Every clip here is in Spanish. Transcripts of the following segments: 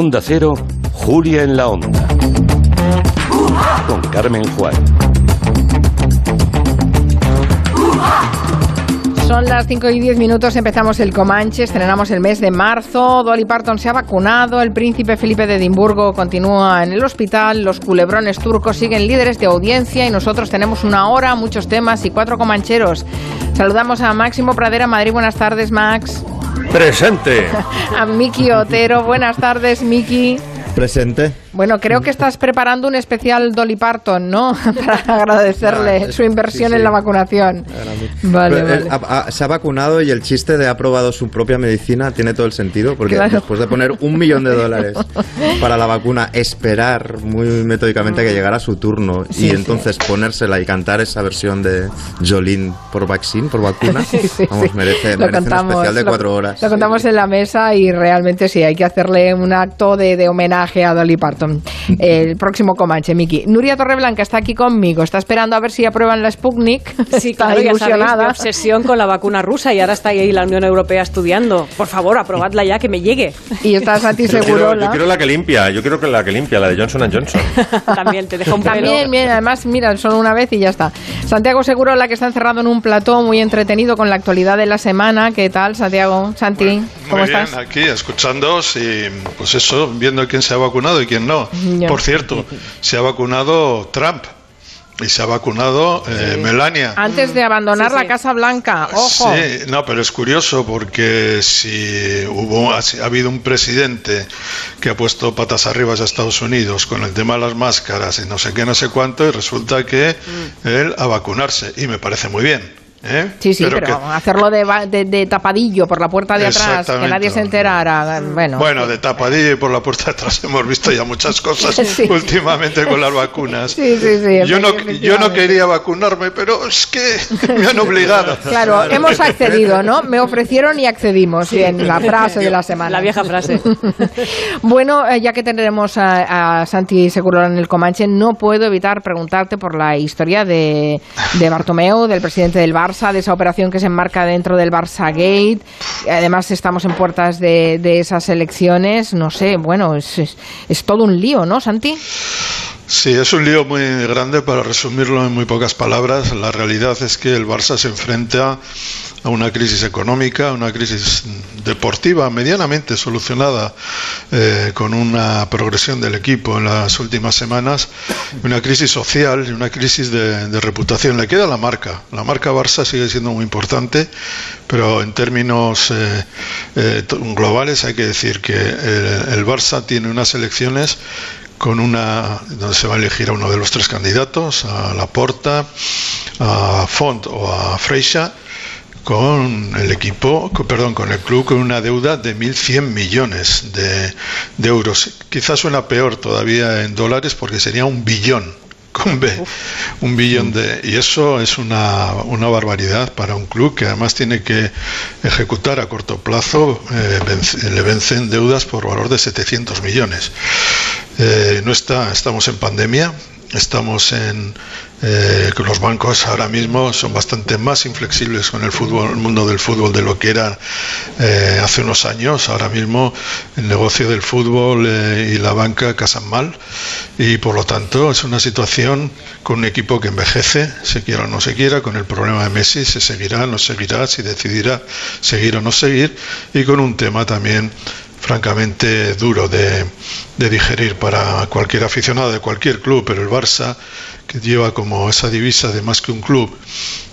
Onda Cero, Julia en la Onda. Con Carmen Juan. Son las 5 y 10 minutos, empezamos el Comanche, estrenamos el mes de marzo, Dolly Parton se ha vacunado, el príncipe Felipe de Edimburgo continúa en el hospital, los culebrones turcos siguen líderes de audiencia y nosotros tenemos una hora, muchos temas y cuatro comancheros. Saludamos a Máximo Pradera, Madrid, buenas tardes Max. Presente. a Miki Otero, buenas tardes Miki. Presente. Bueno, creo que estás preparando un especial Dolly Parton, ¿no? Para agradecerle Ah, su inversión sí, sí. en la vacunación. Vale, Pero él vale. ha- ha- se ha vacunado y el chiste de ha probado su propia medicina tiene todo el sentido, porque Claro. después de poner un millón de dólares para la vacuna, esperar muy metódicamente a que llegara su turno Sí, y entonces ponérsela y cantar esa versión de Jolín por vaccine, por vacuna, vamos, merece, merece un especial de lo- cuatro horas. Lo contamos en la mesa y realmente sí, hay que hacerle un acto de, de homenaje a Dolly Parton. El próximo Comanche, Miki. Nuria Torreblanca está aquí conmigo, está esperando a ver si aprueban la Sputnik. Sí, está claro, ya sabéis, mi ilusionada. obsesión con la vacuna rusa y ahora está ahí la Unión Europea estudiando. Por favor, aprobadla ya, que me llegue. Y está Santi Yo quiero, Segurola. yo quiero la que limpia, yo quiero que la que limpia, la de Johnson Johnson. También te deja un pelo. También, bien, además, mira, solo una vez y ya está. Santiago Segurola, que está encerrado en un plató muy entretenido con la actualidad de la semana. ¿Qué tal, Santiago? Santi, ¿cómo Muy bien, estás? aquí escuchándoos y pues eso, viendo quién se ha vacunado y quién no. Ya. Por cierto, se ha vacunado Trump y se ha vacunado eh, Melania. Antes de abandonar Sí, la sí. Casa Blanca, ojo. Sí, no, pero es curioso porque si hubo ha, ha habido un presidente que ha puesto patas arriba a Estados Unidos con el tema de las máscaras y no sé qué, no sé cuánto, y resulta que él a vacunarse y me parece muy bien. ¿Eh? Sí, sí, pero, que- hacerlo de, de- de tapadillo por la puerta de atrás, que nadie se enterara. Bueno, Bueno, de tapadillo y por la puerta de atrás hemos visto ya muchas cosas Sí. últimamente con las vacunas. Sí, sí, sí, Yo no, yo no quería vacunarme, pero es que me han obligado. Claro, hemos accedido, ¿no? Me ofrecieron y accedimos, bien, la frase de la semana. La vieja frase. Bueno, eh, ya que tendremos a, a Santi Seguro en el Comanche, no puedo evitar preguntarte por la historia de, de Bartomeu, del presidente del Barça, de esa operación que se enmarca dentro del Barça Gate. Además, estamos en puertas de, de esas elecciones. No sé, bueno, es, es, es todo un lío, ¿no, Santi? Sí, es un lío muy grande para resumirlo en muy pocas palabras. La realidad es que el Barça se enfrenta a una crisis económica, a una crisis deportiva medianamente solucionada eh, con una progresión del equipo en las últimas semanas, una crisis social y una crisis de, reputación. Le queda la marca. La marca Barça sigue siendo muy importante, pero en términos eh, eh, globales hay que decir que el, el Barça tiene unas elecciones con una donde se va a elegir a uno de los tres candidatos, a Laporta, a Font o a Freixa, con el equipo, perdón, con el club con una deuda de 1.100 millones de, de euros. Quizás suena peor todavía en dólares porque sería un billón con B, un billón de y eso es una, una barbaridad para un club que además tiene que ejecutar a corto plazo eh, vence- le vencen deudas por valor de 700 millones. Eh, no está estamos en pandemia estamos en eh, que los bancos ahora mismo son bastante más inflexibles con el fútbol, el mundo del fútbol de lo que eran eh, hace unos años. Ahora mismo el negocio del fútbol eh, y la banca casan mal y por lo tanto es una situación con un equipo que envejece, se quiera o no se quiera, con el problema de Messi, se seguirá, no seguirá, si decidirá seguir o no seguir y con un tema también francamente duro de, digerir para cualquier aficionado de cualquier club, pero el Barça, que lleva como esa divisa de más que un club,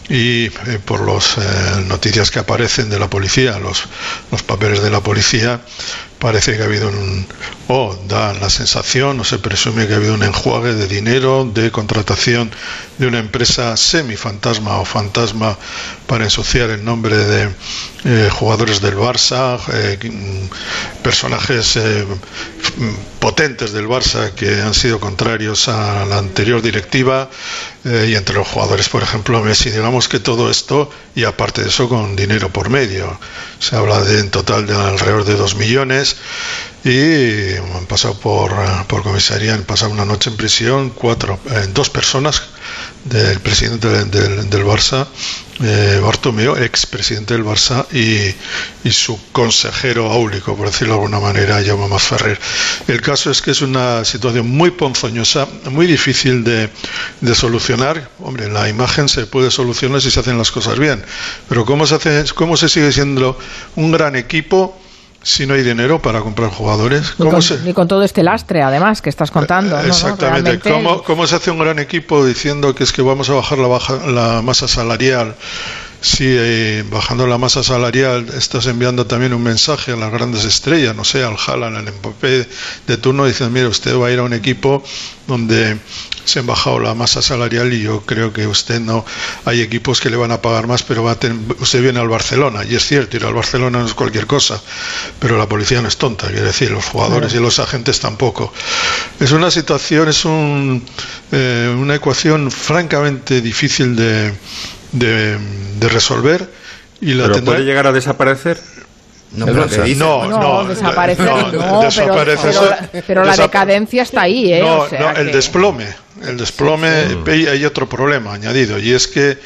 y eh, por las noticias que aparecen de la policía, los, los papeles de la policía, parece que ha habido un, o da la sensación, o se presume que ha habido un enjuague de dinero, de contratación de una empresa semifantasma o fantasma para ensuciar el nombre de eh, jugadores del Barça, eh, personajes eh, potentes del Barça que han sido contrarios a la anterior directiva eh, y entre los jugadores, por ejemplo, Messi. Digamos que todo esto, y aparte de eso, con dinero por medio. Se habla de en total de alrededor de 2 millones y han pasado por, eh, por comisaría, han pasado una noche en prisión, cuatro, eh, dos personas del presidente del, del, Barça, eh, Bartomeu, ex presidente del Barça, y, y su consejero áulico, por decirlo de alguna manera, Jaume Masferrer. El caso es que es una situación muy ponzoñosa, muy difícil de, de solucionar. Hombre, la imagen se puede solucionar si se hacen las cosas bien, pero ¿cómo se, cómo se sigue siendo un gran equipo? Si no hay dinero para comprar jugadores. Ni ¿Cómo con, se, ni con todo este lastre, además, que estás contando. ¿no? ¿no? Exactamente. Realmente- ¿Cómo, cómo se hace un gran equipo diciendo que es que vamos a bajar la, baja, la masa salarial? Si eh, bajando la masa salarial estás enviando también un mensaje a las grandes estrellas, no sé, al Haaland, al Mbappé de turno, diciendo, mire, usted va a ir a un equipo donde se han bajado la masa salarial y yo creo que usted no, hay equipos que le van a pagar más, pero va a tener, usted viene al Barcelona, y es cierto, ir al Barcelona no es cualquier cosa, pero la policía no es tonta, quiere decir, los jugadores y los agentes tampoco. Es una situación, es un, eh, una ecuación francamente difícil de, de, de resolver y la ¿Pero tendrá- puede llegar a desaparecer? No. No, No, no, desaparecer no, no, pero, la, pero la desap- decadencia está ahí, ¿eh? No, O sea no, el que- desplome. El desplome, hay- hay otro problema añadido, y es que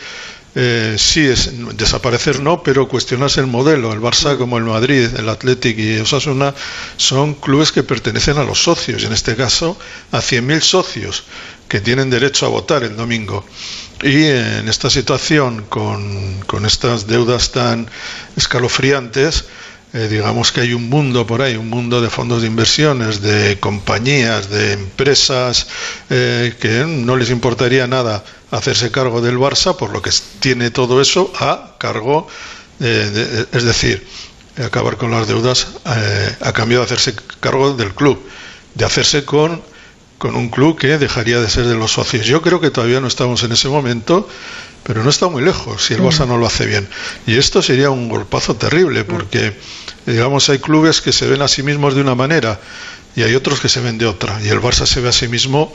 eh, sí, es desaparecer no, pero cuestionarse el modelo. El Barça, como el Madrid, el Athletic y Osasuna, son clubes que pertenecen a los socios, y en este caso a 100.000 socios que tienen derecho a votar el domingo. Y en esta situación, con, con estas deudas tan escalofriantes, eh, digamos que hay un mundo por ahí, un mundo de fondos de inversiones, de compañías, de empresas eh, que no les importaría nada hacerse cargo del Barça, por lo que tiene todo eso a cargo, eh, de- es decir, acabar con las deudas a cambio de hacerse cargo del club, de hacerse con con un club que dejaría de ser de los socios. Yo creo que todavía no estamos en ese momento, pero no está muy lejos si el Barça no lo hace bien. Y esto sería un golpazo terrible, porque, digamos, hay clubes que se ven a sí mismos de una manera y hay otros que se ven de otra. Y el Barça se ve a sí mismo,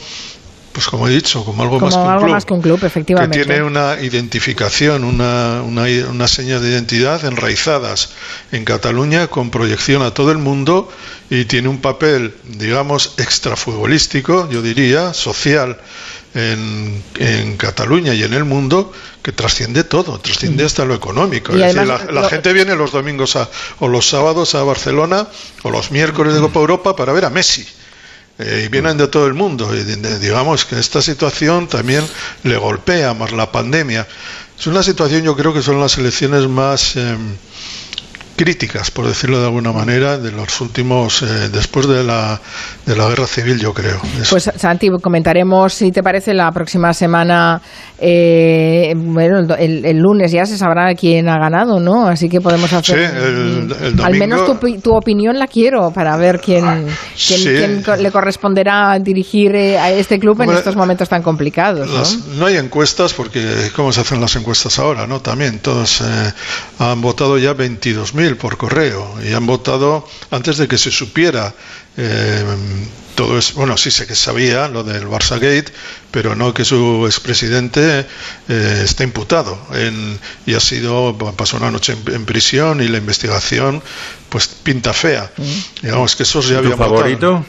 pues como he dicho, como algo, Como más, que un algo club, más que un club, efectivamente. Que tiene una identificación, una, una, una seña de identidad enraizadas en Cataluña con proyección a todo el mundo y tiene un papel, digamos, extrafutbolístico, yo diría, social en, en Cataluña y en el mundo que trasciende todo, trasciende hasta lo económico. Y es decir, además, la, la lo- gente viene los domingos a- o los sábados a Barcelona o los miércoles de Copa Europa para ver a Messi. Eh, y vienen de todo el mundo. Y digamos que esta situación también le golpea, más la pandemia. Es una situación, yo creo que son las elecciones más eh, críticas, por decirlo de alguna manera, de los últimos, eh, después de la, de la guerra civil, yo creo. Es- Pues Santi, comentaremos si te parece la próxima semana, eh, bueno, el, el- lunes ya se sabrá quién ha ganado, ¿no? Así que podemos hacer... Sí, el- el al menos tu, domingo- tu opinión la quiero para ver quién, quién, sí. quién le corresponderá dirigir eh, a este club en estos momentos tan complicados, ¿no? Las- no hay encuestas porque cómo se hacen las encuestas ahora, ¿no? También todos eh, han votado ya 22.000 por correo y han votado antes de que se supiera eh, todo es bueno sí sé que sabía lo del Barça Gate pero no que su expresidente eh, está imputado en- y ha sido pasó una noche en, en prisión y la investigación pues pinta fea. Digamos que eso ya ¿Tu había votado.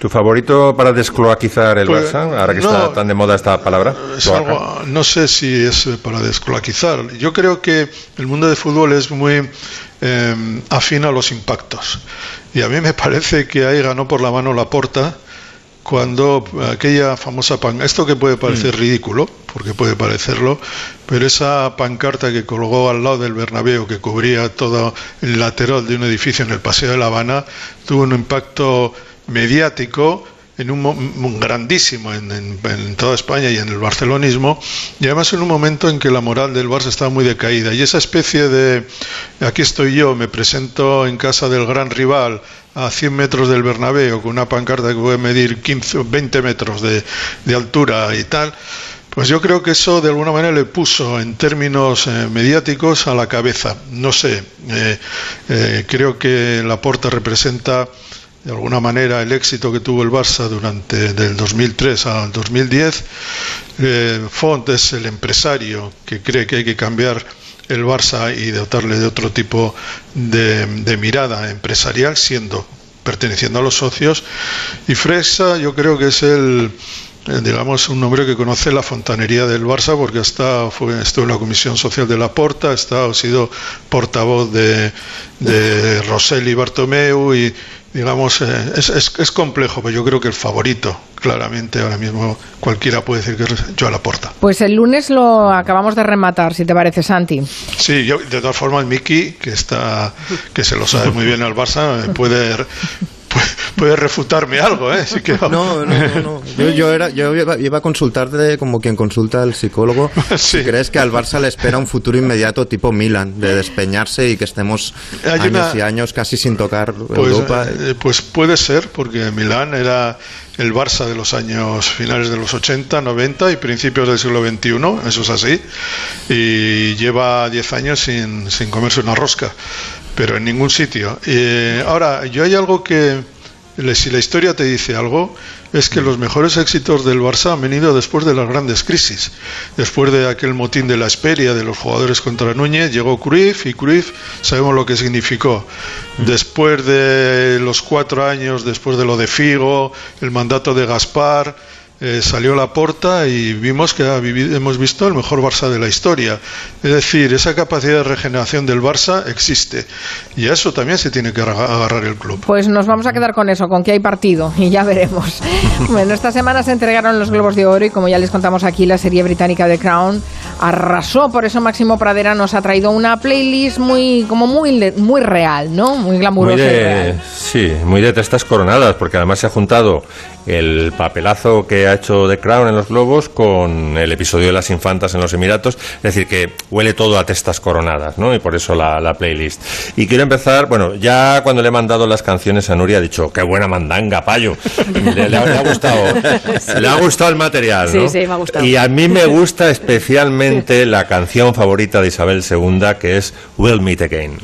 ¿Tu favorito para descloaquizar el Pues, Barça? Ahora que no. está tan de moda esta palabra. Es Cloaca. algo- no sé si es eh, para descloaquizar. Yo creo que el mundo del fútbol es muy eh, afín a los impactos. Y a mí me parece que ahí ganó por la mano la porta cuando aquella famosa pan esto que puede parecer ridículo porque puede parecerlo pero esa pancarta que colgó al lado del Bernabéu que cubría todo el lateral de un edificio en el Paseo de La Habana tuvo un impacto mediático en un, un grandísimo en, en- toda España y en el barcelonismo y además en un momento en que la moral del Barça estaba muy decaída y esa especie de aquí estoy yo, me presento en casa del gran rival a 100 metros del Bernabéu con una pancarta que puede medir 15 o 20 metros de, altura y tal pues yo creo que eso de alguna manera le puso en términos eh, mediáticos a la cabeza. No sé, eh, eh, creo que Laporta representa de alguna manera el éxito que tuvo el Barça durante del 2003 al 2010. Eh, Font es el empresario que cree que hay que cambiar el Barça y dotarle de otro tipo de, mirada empresarial, siendo perteneciendo a los socios. Y Fresa yo creo que es el eh, digamos, un hombre que conoce la fontanería del Barça porque está, fue, estuvo en la Comisión Social de la Porta, está, ha sido portavoz de, de Rosselli Bartomeu y, digamos, eh, es, es, es, complejo, pero yo creo que el favorito, claramente, ahora mismo cualquiera puede decir que es Joan Laporta. Pues el lunes lo acabamos de rematar, si te parece, Santi. Sí, yo, de todas formas, Miki, que, está, que se lo sabe muy bien al Barça, puede puede refutarme algo, ¿eh? que... No, no, no. no. Yo, yo, era, yo iba, iba, a consultarte como quien consulta al psicólogo. sí. Si crees que al Barça le espera un futuro inmediato tipo Milan, de despeñarse y que estemos Hay años una... y años casi sin tocar pues, Europa. Eh, pues puede ser, porque Milán era el Barça de los años finales de los 80, 90 y principios del siglo XXI, eso es así, y lleva 10 años sin, sin comerse una rosca pero en ningún sitio. Eh, ahora, yo hay algo que, si la historia te dice algo, es que los mejores éxitos del Barça han venido después de las grandes crisis. Después de aquel motín de la Esperia de los jugadores contra Núñez, llegó Cruyff y Cruyff sabemos lo que significó. Después de los cuatro años, después de lo de Figo, el mandato de Gaspar, eh, salió la porta y vimos que ha vivido, hemos visto el mejor Barça de la historia. Es decir, esa capacidad de regeneración del Barça existe y a eso también se tiene que agarrar el club. Pues nos vamos a quedar con eso, con que hay partido y ya veremos. bueno, esta semana se entregaron los Globos de Oro y como ya les contamos aquí, la serie británica The Crown arrasó, por eso Máximo Pradera nos ha traído una playlist muy como muy muy real, ¿no? Muy glamurosa muy de, y real. Sí, muy de testas coronadas, porque además se ha juntado el papelazo que ha hecho The Crown en los Globos con el episodio de las infantas en los Emiratos. Es decir, que huele todo a testas coronadas, ¿no? Y por eso la, la playlist. Y quiero empezar, bueno, ya cuando le he mandado las canciones a Nuria ha dicho, qué buena mandanga, payo. Le, le, ha, le ha, gustado, le ha gustado el material, ¿no? Sí, sí, me ha gustado. Y a mí me gusta especialmente la canción favorita de Isabel II, que es We'll Meet Again.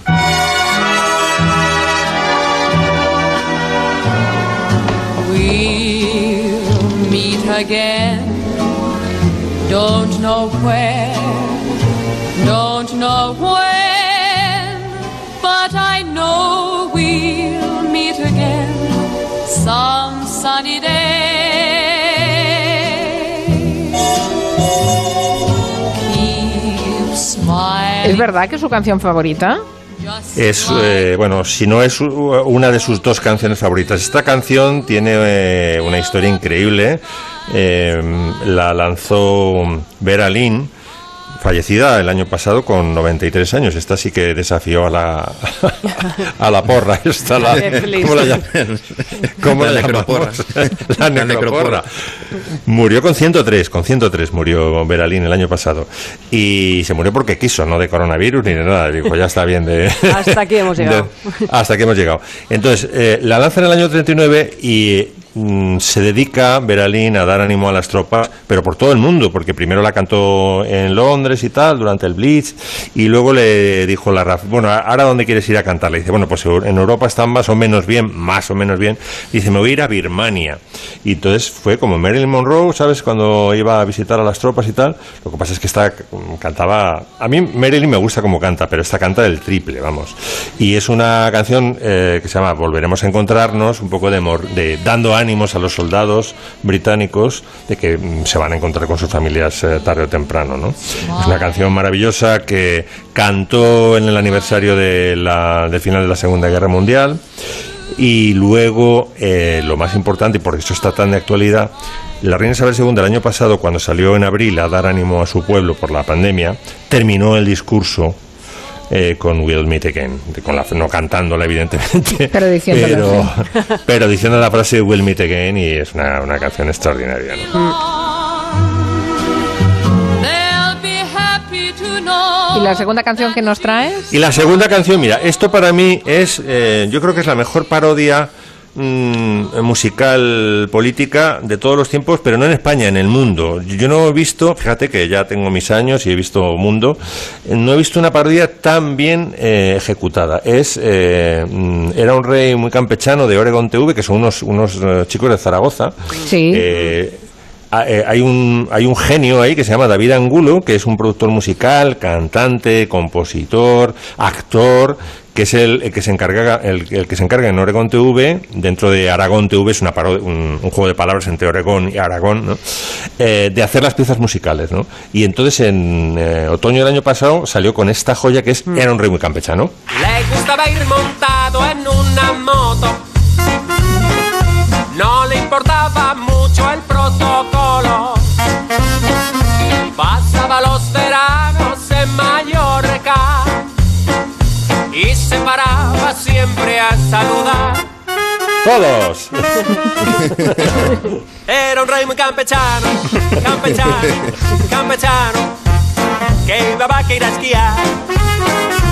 Again. Don't know where, don't know when, but I know we'll meet again some sunny day. Keep smiling. ¿Es verdad que es su canción favorita? Es, eh, bueno, si no es una de sus dos canciones favoritas. Esta canción tiene eh, una historia increíble. Eh, la lanzó Vera Lynn, fallecida el año pasado con 93 años. Esta sí que desafió a la, a la porra. Esta la, ¿Cómo la llaman? ¿Cómo la, La necroporra. La necroporra. Murió con 103, con 103 murió Beralín el año pasado. Y se murió porque quiso, no de coronavirus ni de nada. Dijo, ya está bien de... Hasta aquí hemos llegado. de- hasta aquí hemos llegado. Entonces, eh, la lanza en el año 39 y se dedica Beralín a dar ánimo a las tropas, pero por todo el mundo, porque primero la cantó en Londres y tal, durante el Blitz, y luego le dijo la RAF, bueno, ¿ahora dónde quieres ir a cantar? Le dice, bueno, pues en Europa están más o menos bien, más o menos bien. Dice, me voy a ir a Birmania. Y entonces fue como Marilyn Monroe, ¿sabes? Cuando iba a visitar a las tropas y tal. Lo que pasa es que esta mm, cantaba... A mí Marilyn me gusta como canta, pero esta canta del triple, vamos. Y es una canción eh, que se llama Volveremos a encontrarnos, un poco de, de dando ánimos a los soldados británicos de que mm, se van a encontrar con sus familias eh, tarde o temprano, ¿no? Es una canción maravillosa que cantó en el aniversario de la, del final de la Segunda Guerra Mundial. Y luego, eh, lo más importante, y por eso está tan de actualidad, la reina Isabel II el año pasado, cuando salió en abril a dar ánimo a su pueblo por la pandemia, terminó el discurso eh, con We'll Meet Again, con la, no cantándola evidentemente, Pero diciéndolo, pero, pero diciendo la frase We'll Meet Again y es una, una canción extraordinaria. ¿no? Know. ¿Y la segunda canción que nos traes? Y la segunda canción, mira, esto para mí es, eh, yo creo que es la mejor parodia mm, musical política de todos los tiempos, pero no en España, en el mundo. Yo no he visto, fíjate que ya tengo mis años y he visto mundo, no he visto una parodia tan bien eh, ejecutada. Es, eh, mm, era un rey muy campechano de Oregon TV, que son unos, unos eh, chicos de Zaragoza. Sí. Eh, eh, hay, un, hay un genio ahí que se llama David Angulo, que es un productor musical, cantante, compositor, actor, que es el, que se encarga el, que se encarga en Oregon TV dentro de Aragón TV es una un, juego de palabras entre Oregón y Aragón ¿no? Eh, de hacer las piezas musicales ¿no? y entonces en eh, otoño del año pasado salió con esta joya que es Era un rey muy campechano le gustaba ir montado en una moto siempre a saludar. Todos. Era un rey muy campechano, campechano, campechano, que iba a ir a esquiar.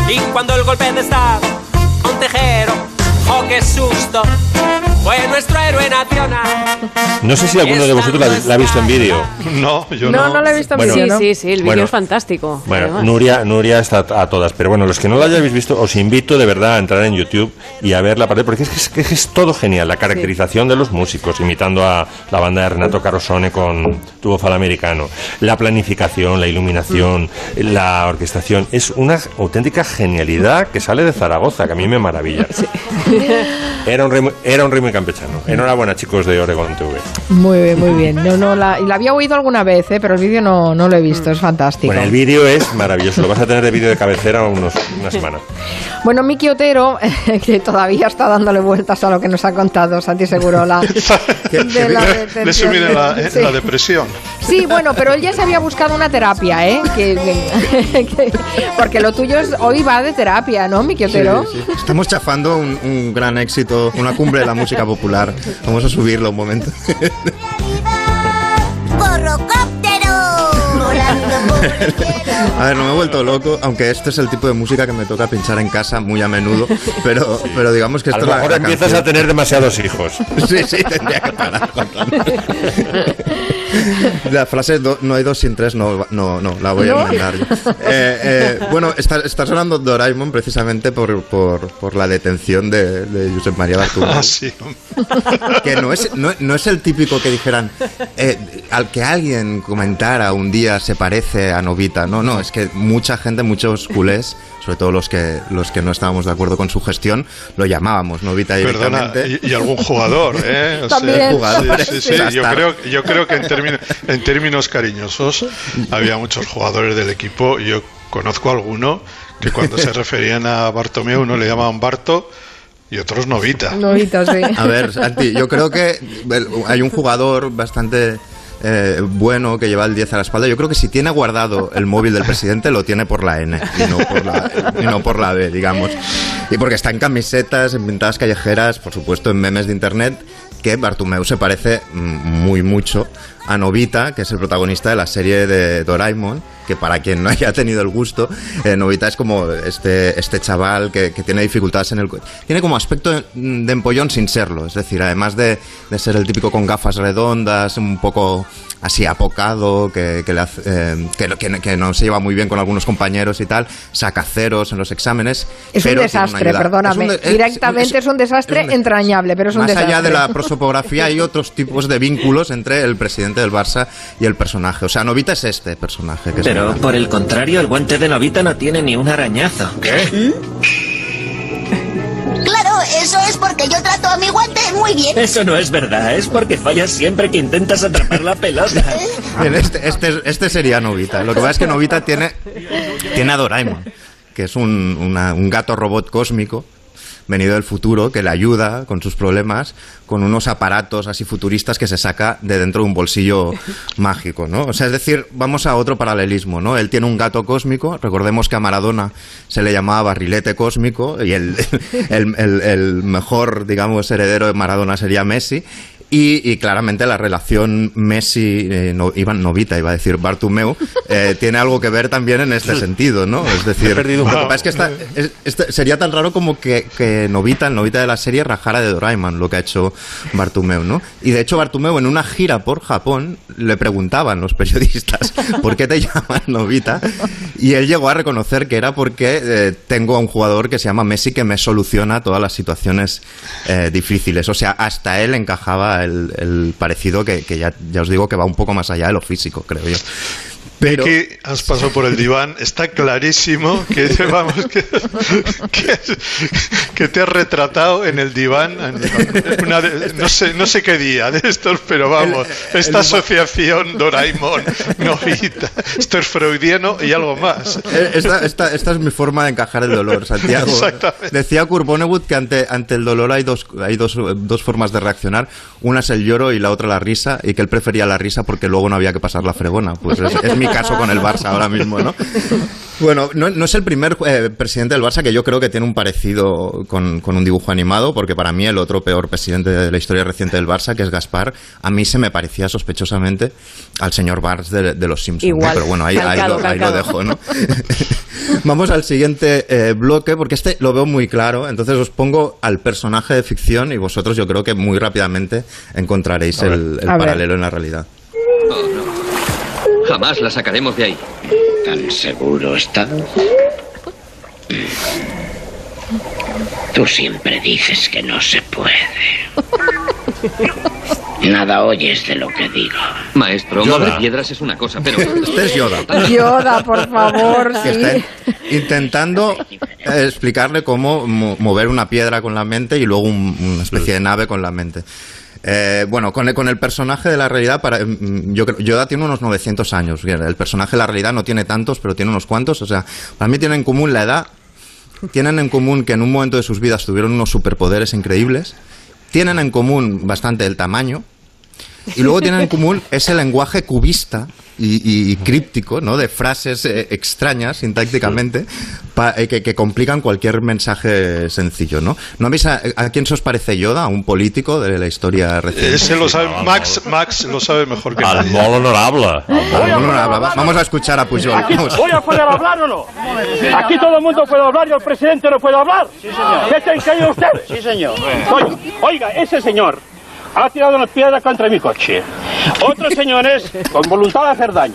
Y cuando el golpe de estado, un tejero, oh qué susto, fue nuestro héroe nacional. No sé si alguno de vosotros la, ha visto en vídeo. No, yo no. No, no la he visto en vídeo. Sí, sí, sí, el vídeo es fantástico. Bueno, Nuria, Nuria está a todas, pero bueno, los que no la hayáis visto, os invito de verdad a entrar en YouTube y a ver la parte, porque es que es, todo genial. La caracterización de los músicos, imitando a la banda de Renato Carosone con tu voz al americano. La planificación, la iluminación, la orquestación. Es una auténtica genialidad que sale de Zaragoza, que a mí me maravilla. Era un era un campechano. Enhorabuena, chicos de Oregon TV. Muy bien, muy bien. No, no, la, la había oído alguna vez, ¿eh? pero el vídeo no, no lo he visto, es fantástico. Bueno, el vídeo es maravilloso. Lo vas a tener de vídeo de cabecera unos, una semana. Bueno, Miki Otero, que todavía está dándole vueltas a lo que nos ha contado Santi Segurola. de la Le sube la, eh, la, depresión. Sí, bueno, pero él ya se había buscado una terapia, ¿eh? porque lo tuyo es, hoy va de terapia, ¿no, Miki Otero? Sí, Estamos chafando un, un gran éxito, una cumbre de la música popular. Vamos a subirlo un momento. A ver, no me he vuelto loco, aunque este es el tipo de música que me toca pinchar en casa muy a menudo, pero, pero digamos que esto a lo mejor empiezas a tener demasiados hijos. Sí, sí, tendría que parar. La frase no hay dos sin tres, no, no, no la voy a enmendar yo. Eh, eh, bueno, está, está, sonando Doraemon precisamente por, por, por la detención de, de Josep María Bartumeu. Ah, sí. Que no es, no, no, es el típico que dijeran eh, al que alguien comentara un día se parece a Novita. No, no, es que mucha gente, muchos culés sobre todo los que los que no estábamos de acuerdo con su gestión, lo llamábamos Novita directamente. Perdona, y, algún jugador, ¿eh? O También. sí, sí, Yo, creo, yo creo que en, términos, en términos cariñosos había muchos jugadores del equipo, yo conozco alguno que cuando se referían a Bartomeu uno le llamaban Barto y otros Novita. Novita, sí. A ver, Santi, yo creo que hay un jugador bastante eh, bueno que lleva el 10 a la espalda. Yo creo que si tiene guardado el móvil del presidente, lo tiene por la N y no por la, y no por la B, digamos. Y porque está en camisetas, en pintadas callejeras, por supuesto en memes de internet, que Bartumeu se parece muy mucho a Novita, que es el protagonista de la serie de Doraemon, que para quien no haya tenido el gusto, eh, Novita es como este, este chaval que, que, tiene dificultades en el... Tiene como aspecto de empollón sin serlo, es decir, además de, de ser el típico con gafas redondas, un poco así apocado, que, que, le hace, eh, que, que, no se lleva muy bien con algunos compañeros y tal, saca ceros en los exámenes. Es un desastre, perdóname. Es un de, Directamente es, es, un desastre es un entrañable, pero es un más desastre. Más allá de la prosopografía hay otros tipos de vínculos entre el presidente del Barça y el personaje. O sea, Novita es este personaje. Que pero por el contrario, el guante de Novita no tiene ni un arañazo. ¿Qué? Claro, eso es porque yo trato a mi guante muy bien. Eso no es verdad, es porque fallas siempre que intentas atrapar la pelota. Bien, este, este, este, sería Novita. Lo que pasa es que Novita tiene, tiene a Doraemon, que es un, una, un gato robot cósmico venido del futuro que le ayuda con sus problemas con unos aparatos así futuristas que se saca de dentro de un bolsillo mágico, ¿no? O sea, es decir, vamos a otro paralelismo, ¿no? Él tiene un gato cósmico, recordemos que a Maradona se le llamaba barrilete cósmico y el, el, el, el mejor, digamos, heredero de Maradona sería Messi y, y, claramente la relación Messi, eh, no, Iván Novita, iba a decir Bartumeu, eh, tiene algo que ver también en este sentido, ¿no? Es decir, lo que pasa es que esta, es, este, sería tan raro como que, que, Novita, el Novita de la serie, rajara de Doraemon, lo que ha hecho Bartumeu, ¿no? Y de hecho Bartumeu en una gira por Japón le preguntaban los periodistas, ¿por qué te llaman Novita? Y él llegó a reconocer que era porque eh, tengo a un jugador que se llama Messi que me soluciona todas las situaciones eh, difíciles. O sea, hasta él encajaba el, el parecido que, que ya, ya os digo que va un poco más allá de lo físico, creo yo. Pero... que has pasado por el diván, está clarísimo que, vamos, que, que, que te has retratado en el diván. en una no, sé, no sé qué día de estos, pero vamos, esta asociación Doraemon, Novita, esto es freudiano y algo más. Eh, Esta, esta, esta es mi forma de encajar el dolor, Santiago. Exactamente. Decía Kurt Vonnegut que ante, ante el dolor hay, dos, hay dos, dos formas de reaccionar. Una es el lloro y la otra la risa, y que él prefería la risa porque luego no había que pasar la fregona. Pues es, es mi caso con el Barça ahora mismo, ¿no? Bueno, no, no es el primer eh, presidente del Barça que yo creo que tiene un parecido con, con un dibujo animado, porque para mí el otro peor presidente de la historia reciente del Barça, que es Gaspar, a mí se me parecía sospechosamente al señor Barnes de, de los Simpsons. ¿no? Igual. Pero bueno, ahí, ahí Calcado, lo, ahí lo dejo, ¿no? Vamos al siguiente eh, bloque, porque este lo veo muy claro. Entonces os pongo al personaje de ficción y vosotros yo creo que muy rápidamente encontraréis el, el paralelo en la realidad. Jamás la sacaremos de ahí. ¿Tan seguro estás? Tú siempre dices que no se puede. Nada oyes de lo que digo. Maestro, Yoda. mover piedras es una cosa, pero... Este es Yoda. Yoda, por favor, sí. está intentando eh, explicarle cómo mo- mover una piedra con la mente y luego un- una especie de nave con la mente. Eh, bueno, con el, con el personaje de la realidad, para, mm, yo creo, Yoda tiene unos 900 años. El personaje de la realidad no tiene tantos, pero tiene unos cuantos. O sea, para mí tienen en común la edad, tienen en común que en un momento de sus vidas tuvieron unos superpoderes increíbles, tienen en común bastante el tamaño, y luego tienen en común ese lenguaje cubista y, y críptico, ¿no? De frases eh, extrañas sintácticamente pa- eh, que, que complican cualquier mensaje sencillo, ¿no? ¿No veis a, a quién se os parece Yoda? ¿A un político de la historia reciente? Ese lo sabe, Max, Max lo sabe mejor que Al molt honorable. Vamos a escuchar a Pujol. Aquí voy a poder hablar o no. Aquí todo el mundo puede hablar y el presidente no puede hablar. Sí, señor. ¿Qué creen ustedes? Sí, señor. Oiga, ese señor ha tirado una piedra contra mi coche. Otros señores, con voluntad de hacer daño.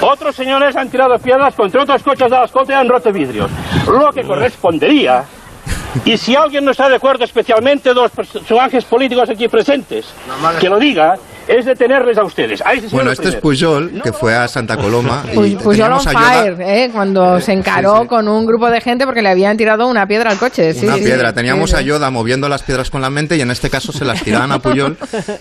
Otros señores han tirado piedras contra otros coches de las y han roto vidrios. Lo que correspondería. Y si alguien no está de acuerdo, especialmente dos personajes políticos aquí presentes, que lo diga, es detenerles a ustedes. A Bueno, este es. Pujol, que fue a Santa Coloma. y Pu- Pujol on fire, ¿eh? cuando se encaró sí, sí. con un grupo de gente porque le habían tirado una piedra al coche. Sí, una sí, piedra. sí. Teníamos a. Yoda moviendo las piedras con la mente y en este caso se las tiraban a Puyol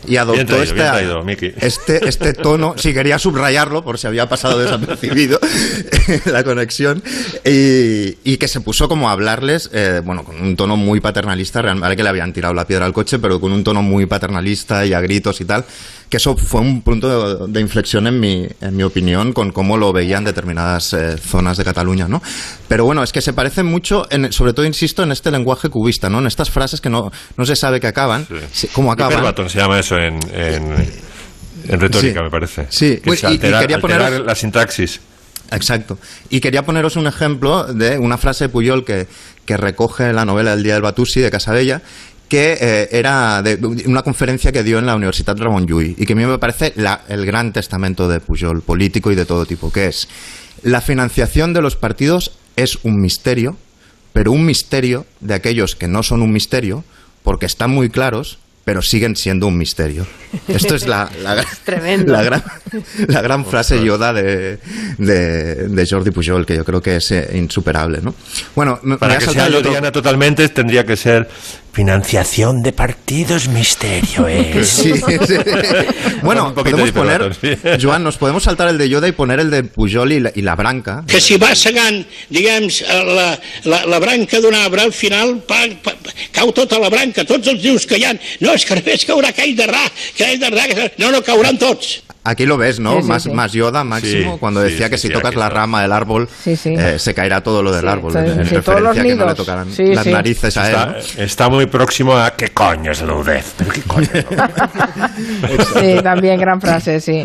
y Bien adoptó traído, este, bien traído, este, este tono. Si quería subrayarlo por si había pasado desapercibido la conexión y, y que se puso como a hablarles, eh, bueno, con un tono muy paternalista. Realmente que le habían tirado la piedra al coche, pero con un tono muy paternalista y a gritos y tal. Que eso fue un punto de, de inflexión en mi, en mi opinión con cómo lo veían determinadas eh, zonas de Cataluña, ¿no? Pero bueno, es que se parece mucho, en, sobre todo, insisto, en este lenguaje cubista, ¿no? En estas frases que no, no se sabe que acaban, cómo acaban. Hiperbatón se llama eso en, en, en retórica, Sí. me parece. Sí. Que se y- quería alterar poneros- la sintaxis. Exacto. Y quería poneros un ejemplo de una frase de Puyol que, que recoge la novela El Día del Batusi de Casabella, que eh, era de una conferencia que dio en la Universidad Ramon Llull y que a mí me parece la- el gran testamento de Pujol, político y de todo tipo, que es la financiación de los partidos es un misterio, pero un misterio de aquellos que no son un misterio porque están muy claros, pero siguen siendo un misterio. Esto es la, la, tremendo. la gran, la gran frase yoda de, de, de Jordi Pujol, que yo creo que es eh, insuperable. ¿no? Bueno, me- me Para a que sea otro- Yodiana totalmente tendría que ser financiación de partidos misterio. ¿eh? Sí, sí. Bueno, podemos de poner. Joan, nos podemos saltar el de Yoda y poner el de Pujol y la, y la branca. que si va segant, diguem, la, la, la branca d'un arbre, al final pa, pa, cau tota la branca, tots els dius que hi ha. No, és que només caurà aquell de ra, aquell de ra, que- no, no, cauran tots. Aquí lo ves, ¿no? Sí, sí, más, sí. más Yoda máximo, Sí, cuando decía sí, que si sí, tocas la rama del árbol, Sí, sí. eh, se caerá todo lo del árbol. sí, en, en sí, todos los referencia a que no le tocarán Sí, las sí. narices a él. Está, ¿no? está muy próximo a ¿qué coño es la UDEF? ¿Pero qué coño es la UDEF? Sí, también gran frase, sí.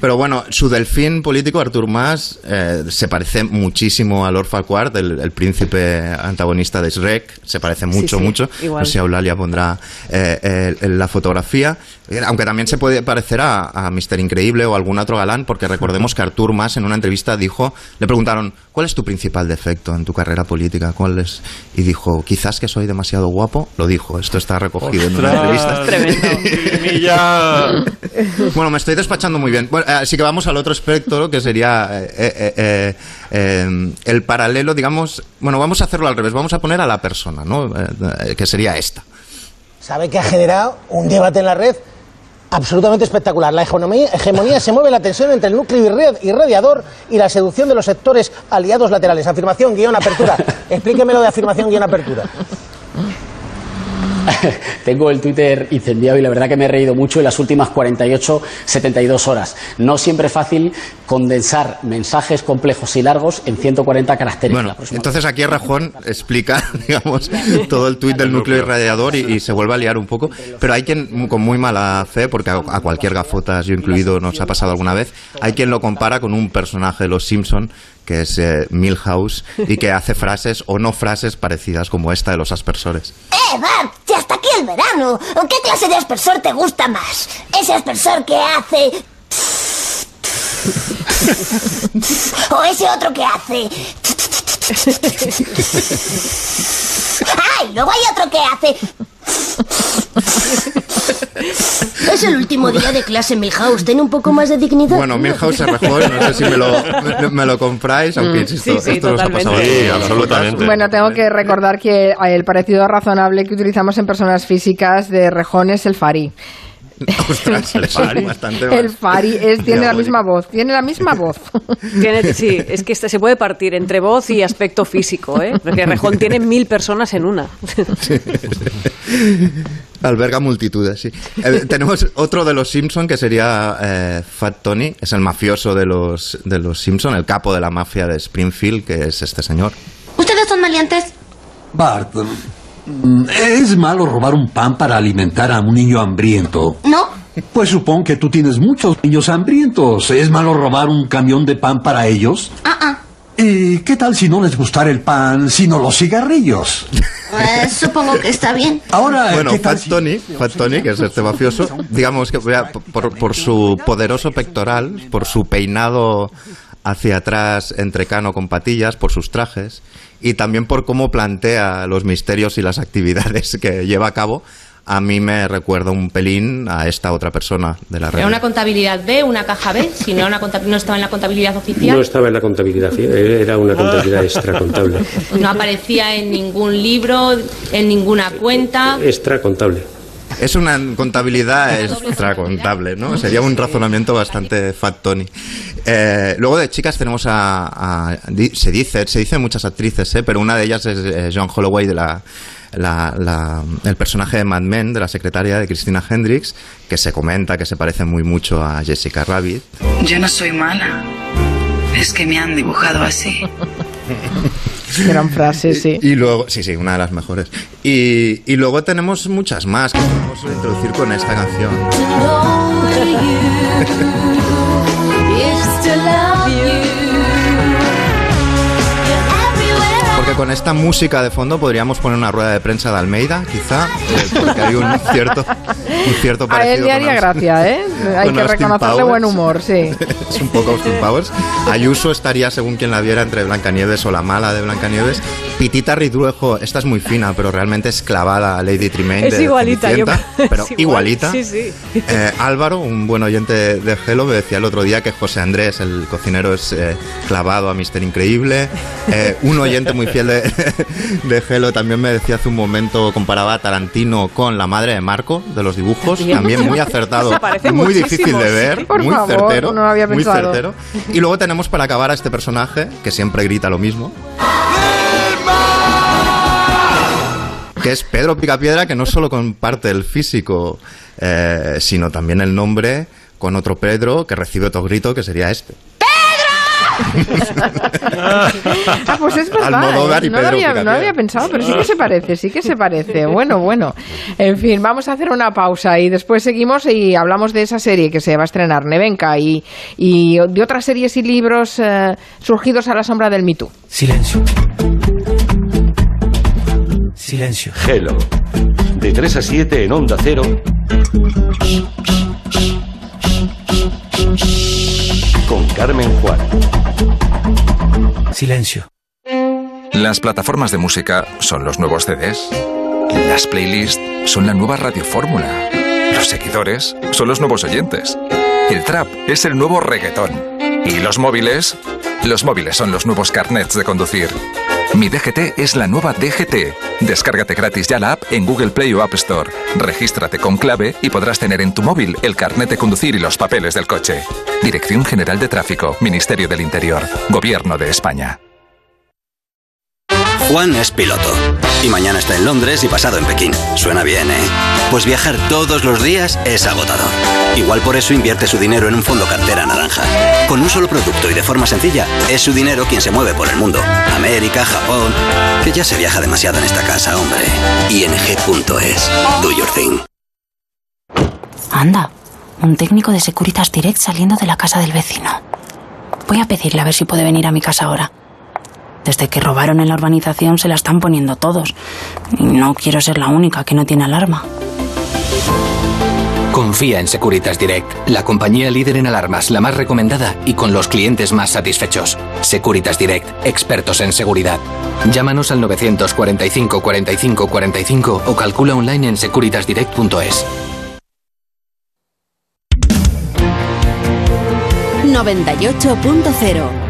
Pero bueno, su delfín político, Artur Mas, eh, se parece muchísimo a Lord Farquaad, el, el príncipe antagonista de Shrek. Se parece mucho, sí, mucho. igual. No sé si Eulalia pondrá eh, eh, la fotografía. Eh, Aunque también se puede parecer a, a Mr. Increíble o algún otro galán, porque recordemos que Artur Mas en una entrevista dijo, le preguntaron, ¿cuál es tu principal defecto en tu carrera política? ¿Cuál es? Y dijo, quizás que soy demasiado guapo. Lo dijo, esto está recogido en una entrevista. Bueno, me estoy despachando muy bien. Bueno, así que vamos al otro espectro, que sería eh, eh, eh, eh, el paralelo, digamos... Bueno, vamos a hacerlo al revés. Vamos a poner a la persona, ¿no? Eh, eh, que sería esta. sabe que ha generado un debate en la red absolutamente espectacular. La hegemonía, hegemonía se mueve la tensión entre el núcleo irre- irradiador y la seducción de los sectores aliados laterales. Afirmación, guion, apertura. Explíquemelo de afirmación, guion, apertura. Tengo el Twitter incendiado y la verdad que me he reído mucho en las últimas 48, 72 horas. No siempre es fácil condensar mensajes complejos y largos en 140 caracteres. Bueno, entonces aquí Rajón explica, digamos, todo el tuit del núcleo irradiador y, y se vuelve a liar un poco. Pero hay quien, con muy mala fe, porque a, a cualquier gafotas, yo incluido, nos ha pasado alguna vez, hay quien lo compara con un personaje de Los Simpson que es eh, Milhouse y que hace frases o no frases parecidas como esta de los aspersores. ¡Eh, Bart! ¡Ya está aquí el verano! ¿Qué clase de aspersor te gusta más? ¿Ese aspersor que hace... ¿O ese otro que hace... ¡Ay! Luego hay otro que hace... Es el último día de clase, Milhouse. Ten un poco más de dignidad. Bueno, Milhouse se Rajón, no sé si me lo, me, me lo compráis, aunque insisto, Sí, sí, esto nos ha pasado Sí, absolutamente. Bueno, tengo que recordar que el parecido razonable que utilizamos en personas físicas de rejón es el Fari. Ostras, le sale bastante más. El Fari es, tiene la misma voz, tiene la misma voz. Tiene- sí, es que este se puede partir entre voz y aspecto físico, ¿eh? Porque Rejón tiene mil personas en una. Alberga multitudes, sí. Eh, tenemos otro de los Simpson que sería eh, Fat Tony, es el mafioso de los, de los Simpson, el capo de la mafia de Springfield, que es este señor. ¿Ustedes son maleantes? Bart, ¿es malo robar un pan para alimentar a un niño hambriento? No. Pues supongo que tú tienes muchos niños hambrientos. ¿Es malo robar un camión de pan para ellos? Ah, ah. ¿Y qué tal si no les gustara el pan, sino los cigarrillos? Eh, supongo que está bien. Ahora, Bueno, ¿qué tal Fat Tony, Fat Tony, que es este mafioso, digamos que por, por su poderoso pectoral, por su peinado hacia atrás entrecano con patillas, por sus trajes y también por cómo plantea los misterios y las actividades que lleva a cabo, a mí me recuerda un pelín a esta otra persona de la Era red. una contabilidad B, una caja B, si no, una no estaba en la contabilidad oficial. No estaba en la contabilidad, era una contabilidad extracontable. No aparecía en ningún libro, en ninguna cuenta. Extracontable. Es una contabilidad extracontable, ¿no? Sería un razonamiento bastante fat Tony. Eh, luego de chicas tenemos a, se dice, se dice muchas actrices, ¿eh? pero una de ellas es eh, John Holloway de la, la- la- el personaje de Mad Men, de la secretaria de Christina Hendricks, que se comenta que se parece muy mucho a Jessica Rabbit. Yo no soy mala. Es que me han dibujado así. Gran frase, sí. Y luego, sí, sí, una de las mejores. Y, y luego tenemos muchas más que podemos introducir con esta canción. Porque con esta música de fondo podríamos poner una rueda de prensa de Almeida, quizá, eh, porque hay un cierto, un cierto A parecido. él le haría gracia, ¿eh? Hay que reconocerle buen humor, sí. es un poco Austin Powers. Ayuso estaría, según quien la viera, entre Blancanieves o la mala de Blancanieves. Pitita Ridruejo, esta es muy fina, pero realmente es clavada a Lady Tremaine Es de igualita, yo pero Es igual. igualita. Sí, sí. Eh, Álvaro, un buen oyente de Gelo, me decía el otro día que José Andrés, el cocinero, es eh, clavado a Mister Increíble. Eh, un oyente muy fiel de, de Gelo también me decía hace un momento, comparaba a Tarantino con la madre de Marco, de los dibujos. También muy acertado, muy difícil de ver, Por muy favor, certero. no lo había muy certero. Y luego tenemos para acabar a este personaje, que siempre grita lo mismo. que es Pedro Picapiedra, que no solo comparte el físico, eh, sino también el nombre con otro Pedro que recibe otro grito, que sería este. Ah, pues es verdad. ¿eh? no, lo Pedro había, no lo había pensado, pero sí que se parece, sí que se parece. Bueno, bueno. En fin, vamos a hacer una pausa y después seguimos y hablamos de esa serie que se va a estrenar, Nevenka, y, y de otras series y libros eh, surgidos a la sombra del Me Too. Silencio. Silencio. Hello. De 3 a 7 en Onda Cero. Con Carmen Juan. Silencio. Las plataformas de música son los nuevos CDs. Las playlists son la nueva radiofórmula. Los seguidores son los nuevos oyentes. El trap es el nuevo reggaetón. ¿Y los móviles? Los móviles son los nuevos carnets de conducir. Mi DGT es la nueva DGT. Descárgate gratis ya la app en Google Play o App Store. Regístrate con clave y podrás tener en tu móvil el carnet de conducir y los papeles del coche. Dirección General de Tráfico, Ministerio del Interior, Gobierno de España. Juan es piloto. Y mañana está en Londres y pasado en Pekín. Suena bien, ¿eh? Pues viajar todos los días es agotador. Igual por eso invierte su dinero en un fondo cartera naranja. Con un solo producto y de forma sencilla, es su dinero quien se mueve por el mundo. América, Japón. Que ya se viaja demasiado en esta casa, hombre. ING.es. Do your thing. Anda, un técnico de Securitas Direct saliendo de la casa del vecino. Voy a pedirle a ver si puede venir a mi casa ahora. Desde que robaron en la urbanización se la están poniendo todos. Y no quiero ser la única que no tiene alarma. Confía en Securitas Direct, la compañía líder en alarmas, la más recomendada y con los clientes más satisfechos. Securitas Direct, expertos en seguridad. Llámanos al 945 45 45 o calcula online en securitasdirect.es. 98.0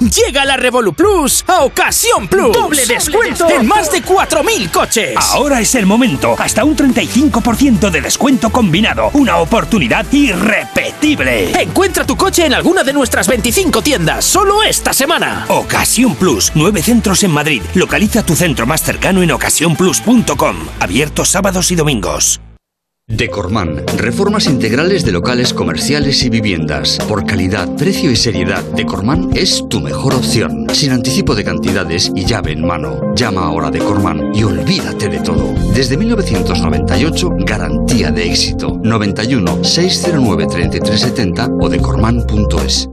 Llega la Revolu Plus a Ocasión Plus. Doble descuento en más de 4.000 coches. Ahora es el momento. Hasta un 35% de descuento combinado. Una oportunidad irrepetible. Encuentra tu coche en alguna de nuestras 25 tiendas. Solo esta semana. Ocasión Plus. Nueve centros en Madrid. Localiza tu centro más cercano en ocasiónplus.com. Abierto sábados y domingos. Decorman, reformas integrales de locales comerciales y viviendas. Por calidad, precio y seriedad, Decorman es tu mejor opción. Sin anticipo de cantidades y llave en mano. Llama ahora a Decorman y olvídate de todo. Desde 1998, garantía de éxito. 91 609 3370 o decorman.es.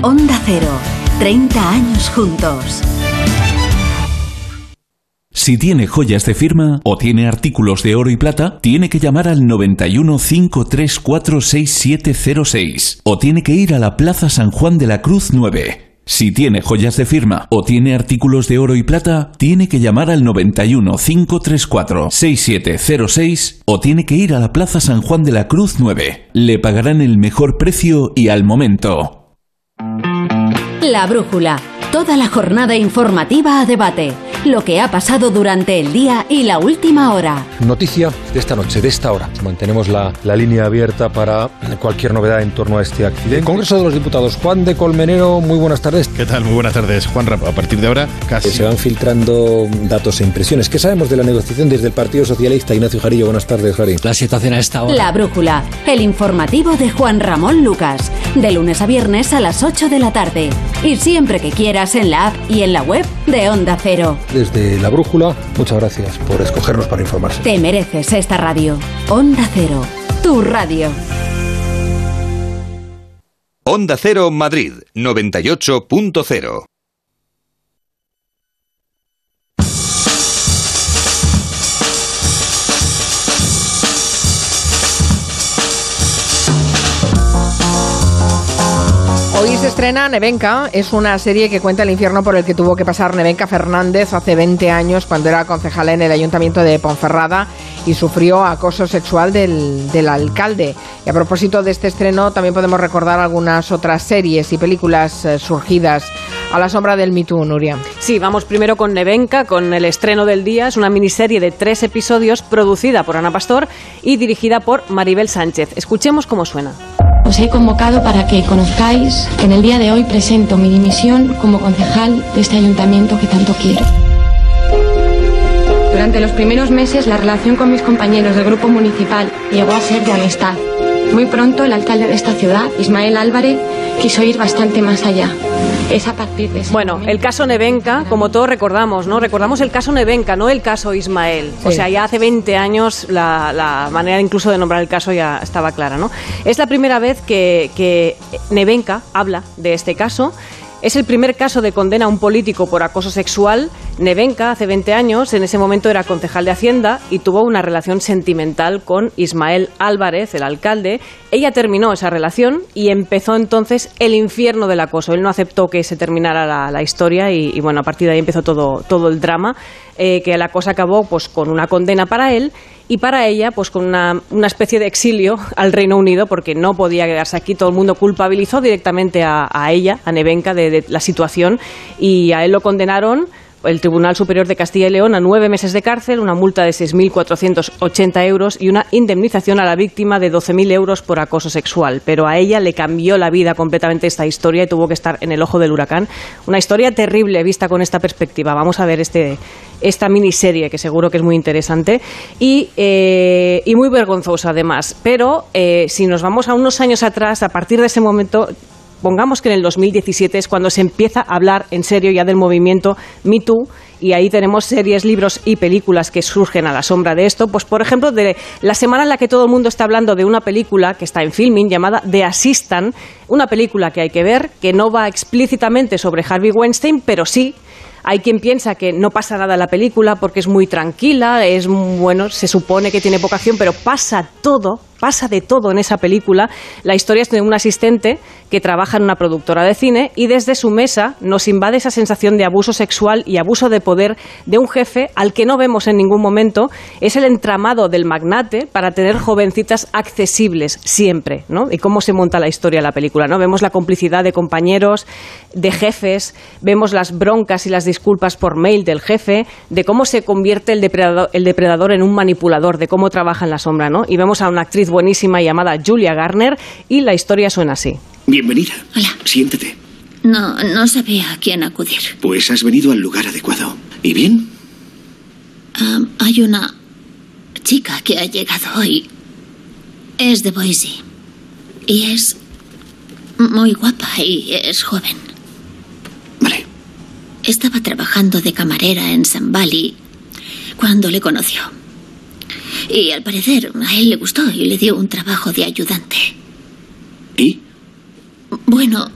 Onda Cero. 30 años juntos. Si tiene joyas de firma o tiene artículos de oro y plata, tiene que llamar al 91 534 6706 o tiene que ir a la Plaza San Juan de la Cruz 9. Si tiene joyas de firma o tiene artículos de oro y plata, tiene que llamar al 91 534 6706 o tiene que ir a la Plaza San Juan de la Cruz 9. Le pagarán el mejor precio y al momento. La brújula. Toda la jornada informativa a debate. Lo que ha pasado durante el día y la última hora. Noticia de esta noche, de esta hora. Mantenemos la, la línea abierta para cualquier novedad en torno a este accidente. Congreso de los Diputados, Juan de Colmenero, muy buenas tardes. ¿Qué tal? Muy buenas tardes, Juan. A partir de ahora, casi. Se van filtrando datos e impresiones. ¿Qué sabemos de la negociación desde el Partido Socialista? Ignacio Jarillo, buenas tardes, Jari. La situación a esta hora. La brújula. El informativo de Juan Ramón Lucas. De lunes a viernes a las 8 de la tarde. Y siempre que quieras en la app y en la web de Onda Cero. Desde la brújula, muchas gracias por escogernos para informarse. Te mereces esta radio. Onda Cero. Tu radio. Onda Cero Madrid 98.0 Hoy se estrena Nevenka, es una serie que cuenta el infierno por el que tuvo que pasar Nevenka Fernández hace 20 años cuando era concejala en el ayuntamiento de Ponferrada y sufrió acoso sexual del, del alcalde. Y a propósito de este estreno también podemos recordar algunas otras series y películas eh, surgidas a la sombra del Me Too, Nuria. Sí, vamos primero con Nevenka, con el estreno del día. Es una miniserie de tres episodios producida por Ana Pastor y dirigida por Maribel Sánchez. Escuchemos cómo suena. Os he convocado para que conozcáis que en el día de hoy presento mi dimisión como concejal de este ayuntamiento que tanto quiero. Durante los primeros meses la relación con mis compañeros del grupo municipal llegó a ser de amistad. Muy pronto el alcalde de esta ciudad, Ismael Álvarez, quiso ir bastante más allá. Es a partir de ese Bueno, momento- el caso Nevenka, como todos recordamos, ¿no? Recordamos el caso Nevenka, no el caso Ismael. O Sí. sea, ya hace 20 años la, la manera incluso de nombrar el caso ya estaba clara, ¿no? Es la primera vez que, que Nevenka habla de este caso. Es el primer caso de condena a un político por acoso sexual. Nevenka, hace 20 años, en ese momento era concejal de Hacienda y tuvo una relación sentimental con Ismael Álvarez, el alcalde. Ella terminó esa relación y empezó entonces el infierno del acoso. Él no aceptó que se terminara la, historia y, y, bueno, a partir de ahí empezó todo, todo el drama, eh, que la cosa acabó pues con una condena para él y para ella pues con una, una especie de exilio al Reino Unido porque no podía quedarse aquí. Todo el mundo culpabilizó directamente a, ella, a Nevenka, de, de la situación y a él lo condenaron el Tribunal Superior de Castilla y León a nueve meses de cárcel, una multa de 6.480 euros y una indemnización a la víctima de 12.000 euros por acoso sexual. Pero a ella le cambió la vida completamente esta historia y tuvo que estar en el ojo del huracán. Una historia terrible vista con esta perspectiva. Vamos a ver este, esta miniserie que seguro que es muy interesante y, eh, muy vergonzosa además. Pero eh, si nos vamos a unos años atrás, a partir de ese momento pongamos que en el 2017 es cuando se empieza a hablar en serio ya del movimiento Me Too y ahí tenemos series, libros y películas que surgen a la sombra de esto. Pues, por ejemplo, de la semana en la que todo el mundo está hablando de una película que está en filming llamada The Assistant, una película que hay que ver, que no va explícitamente sobre Harvey Weinstein, pero sí hay quien piensa que no pasa nada en la película porque es muy tranquila, es bueno, se supone que tiene poca acción, pero pasa todo, pasa de todo en esa película. La historia es de un asistente que trabaja en una productora de cine y desde su mesa nos invade esa sensación de abuso sexual y abuso de poder de un jefe al que no vemos en ningún momento. Es el entramado del magnate para tener jovencitas accesibles siempre, ¿no? Y cómo se monta la historia de la película, ¿no? Vemos la complicidad de compañeros, de jefes, vemos las broncas y las disculpas por mail del jefe, de cómo se convierte el depredador, el depredador en un manipulador, de cómo trabaja en la sombra, ¿no? Y vemos a una actriz buenísima llamada Julia Garner y la historia suena así. Bienvenida. Hola. Siéntete. No, no sabía a quién acudir. Pues has venido al lugar adecuado. ¿Y bien? Hay una chica que ha llegado hoy. Es de Boise. Y es muy guapa y es joven. Vale. Estaba trabajando de camarera en San Valley cuando le conoció. Y al parecer a él le gustó y le dio un trabajo de ayudante. ¿Y? Bueno,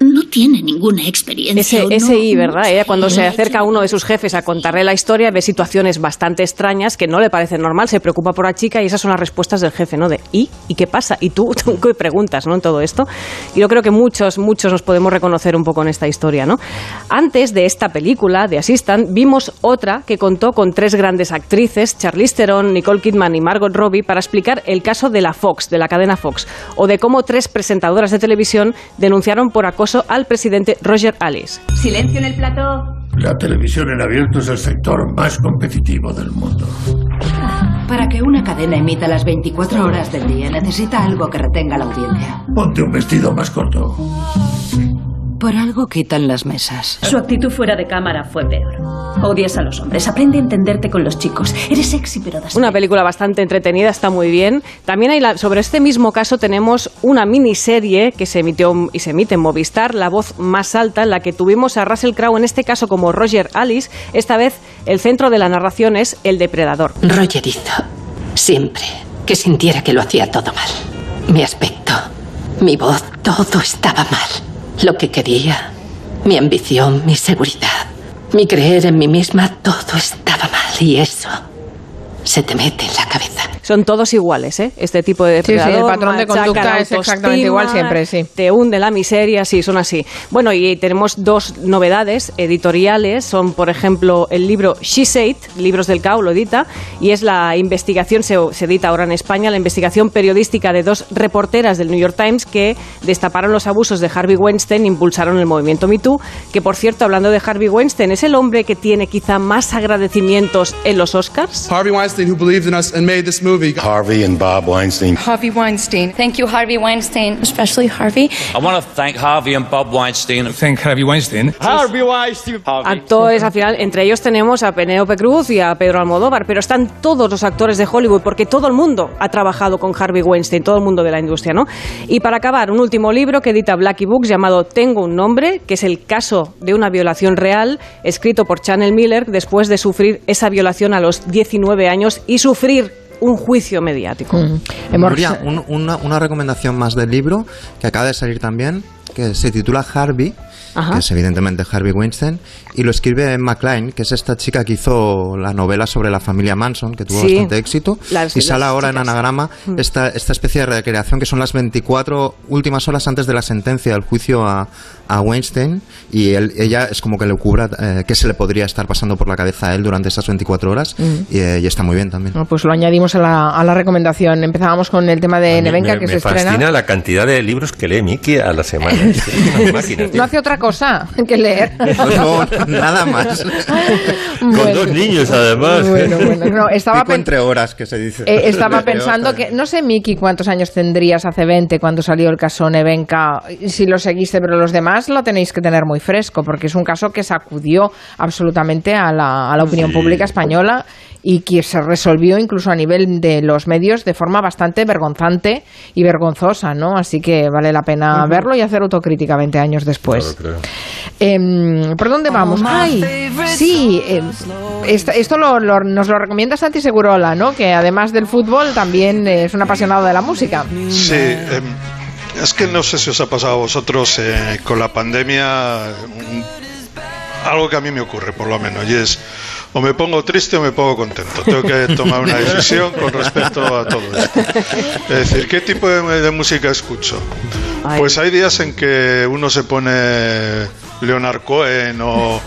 no tiene ninguna experiencia. Ese, o no- ese I, ¿verdad? Ella cuando se acerca a uno de sus jefes a contarle la historia ve situaciones bastante extrañas que no le parecen normal, se preocupa por la chica y esas son las respuestas del jefe, ¿no? De ¿y? ¿Y qué pasa? ¿Y tú? ¿Tú qué preguntas, ¿no? En todo esto. Y yo creo que muchos, muchos nos podemos reconocer un poco en esta historia, ¿no? Antes de esta película, de Assistant, vimos otra que contó con tres grandes actrices, Charlize Theron, Nicole Kidman y Margot Robbie, para explicar el caso de la Fox, de la cadena Fox, o de cómo tres presentadoras de televisión denunciaron por acoso al presidente Roger Alice. Silencio en el plató. La televisión en abierto es el sector más competitivo del mundo. Para que una cadena emita las 24 horas del día necesita algo que retenga la audiencia. Ponte un vestido más corto. Por algo quitan las mesas. Su actitud fuera de cámara fue peor. Odias a los hombres, aprende a entenderte con los chicos. Eres sexy pero das Una película bastante entretenida, está muy bien. También hay la- sobre este mismo caso tenemos una miniserie que se emitió y se emite en Movistar, La voz más alta, en la que tuvimos a Russell Crowe, en este caso como Roger Alice. Esta vez el centro de la narración es el depredador. Roger hizo siempre que sintiera que lo hacía todo mal. Mi aspecto, mi voz, todo estaba mal. Lo que quería, mi ambición, mi seguridad, mi creer en mí misma, todo estaba mal y eso se te mete en la cabeza. son todos iguales, ¿eh? Este tipo de Sí, sí, depredador. el patrón de conducta la es exactamente igual siempre, sí. Te hunde la miseria, sí, son así. Bueno, y tenemos dos novedades editoriales. Son, por ejemplo, el libro She Said, Libros del Cao, lo edita, y es la investigación, se, se edita ahora en España, la investigación periodística de dos reporteras del New York Times que destaparon los abusos de Harvey Weinstein e impulsaron el movimiento Me Too, que por cierto, hablando de Harvey Weinstein, es el hombre que tiene quizá más agradecimientos en los Oscars. Harvey Weinstein, who believed in us and made this movie. Harvey and Bob Weinstein. Harvey Weinstein. Thank you, Harvey Weinstein, especially Harvey. I want to thank Harvey and Bob Weinstein. Thank Harvey Weinstein. Harvey Weinstein. Actores, al final, entre ellos tenemos a Penélope Cruz y a Pedro Almodóvar, pero están todos los actores de Hollywood, porque todo el mundo ha trabajado con Harvey Weinstein, todo el mundo de la industria, ¿no? Y para acabar, un último libro que edita Blackie Books llamado Tengo un nombre, que es el caso de una violación real, escrito por Chanel Miller después de sufrir esa violación a los 19 años y sufrir un juicio mediático. Un- una, una recomendación más del libro que acaba de salir también, que se titula Harvey, Ajá. que es evidentemente Harvey Weinstein, y lo escribe Emma Klein, que es esta chica que hizo la novela sobre la familia Manson, que tuvo Sí. bastante éxito, Las- y sale ahora en chicas. anagrama Mm. esta, esta especie de recreación que son las 24 últimas horas antes de la sentencia del juicio a, a Weinstein, y él- ella es como que le cubra eh, qué se le podría estar pasando por la cabeza a él durante esas 24 horas, Mm. y, eh, y está muy bien también. Bueno, pues lo añadimos a la, a la recomendación. Empezábamos con el tema de Nevenka, me, que me se fascina estrena. la cantidad de libros que lee Miki a la semana. No hace otra cosa que leer. No, nada más. Con dos niños, además. Bueno, bueno, no, estaba Pico entre horas, que se dice. Eh, estaba pensando que, no sé, Miki, cuántos años tendrías hace 20 cuando salió el caso Nevenka, si lo seguiste, pero los demás lo tenéis que tener muy fresco, porque es un caso que sacudió absolutamente a la, a la opinión Sí. pública española y que se resolvió incluso a nivel de los medios de forma bastante vergonzante y vergonzosa, ¿no? Así que vale la pena verlo y hacer autocrítica 20 años después. Em, ¿Por dónde vamos? Ay, sí, em, esta- esto lo- lo- nos lo recomienda Santi Segurola, ¿no? Que además del fútbol también es un apasionado de la música. Sí, em, es que no sé si os ha pasado a vosotros eh, con la pandemia un- algo que a mí me ocurre, por lo menos, y es o me pongo triste o me pongo contento. Tengo que tomar una decisión con respecto a todo esto. Es decir, ¿qué tipo de, de música escucho? Pues hay días en que uno se pone Leonard Cohen o,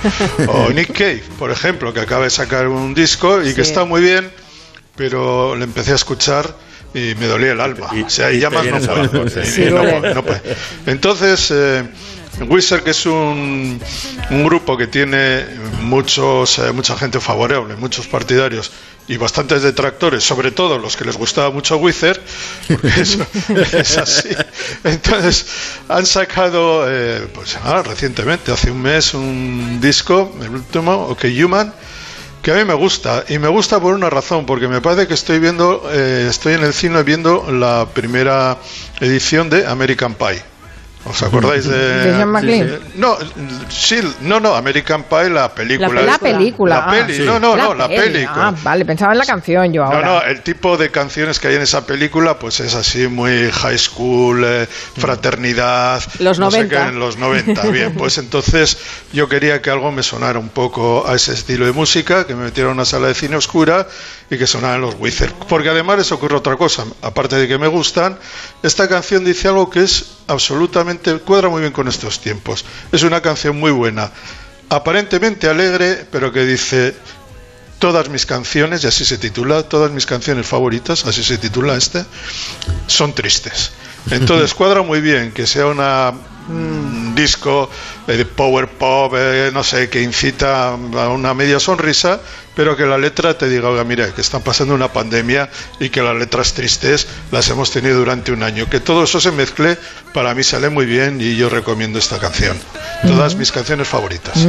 o Nick Cave, por ejemplo, que acaba de sacar un disco y que Sí. está muy bien, pero le empecé a escuchar y me dolía el alma. o sea, y y no puedo. sí. No puedo, no puedo. Entonces, eh, Wizard, que es un, un grupo que tiene muchos, eh, mucha gente favorable, muchos partidarios y bastantes detractores, sobre todo los que les gustaba mucho Wizard, porque eso es así. Entonces, han sacado, eh, pues ah, recientemente, hace un mes, un disco, el último, OK Human, que a mí me gusta y me gusta por una razón porque me parece que estoy viendo eh, estoy en el cine viendo la primera edición de American Pie ¿Os acordáis de...? ¿De John McClane? No, sí, no, no, American Pie, la película. La película. La peli, no, no, no, la peli. película. Ah, vale, pensaba en la canción yo No, ahora. no, el tipo de canciones que hay en esa película, pues es así muy high school, eh, fraternidad. Los no sé 90. qué, en los 90. Bien, pues entonces yo quería que algo me sonara un poco a ese estilo de música, que me metiera a una sala de cine oscura y que sonaran los Wizard. Porque además les ocurre otra cosa, aparte de que me gustan, esta canción dice algo que es absolutamente, cuadra muy bien con estos tiempos. Es una canción muy buena, aparentemente alegre, pero que dice todas mis canciones, y así se titula, todas mis canciones favoritas, así se titula este, son tristes. Entonces cuadra muy bien que sea una un disco eh, de power pop, eh, no sé, que incita a una media sonrisa, pero que la letra te diga, oiga, mira, que están pasando una pandemia y que las letras tristes las hemos tenido durante un año. Que todo eso se mezcle, para mí sale muy bien y yo recomiendo esta canción. Todas mis canciones favoritas.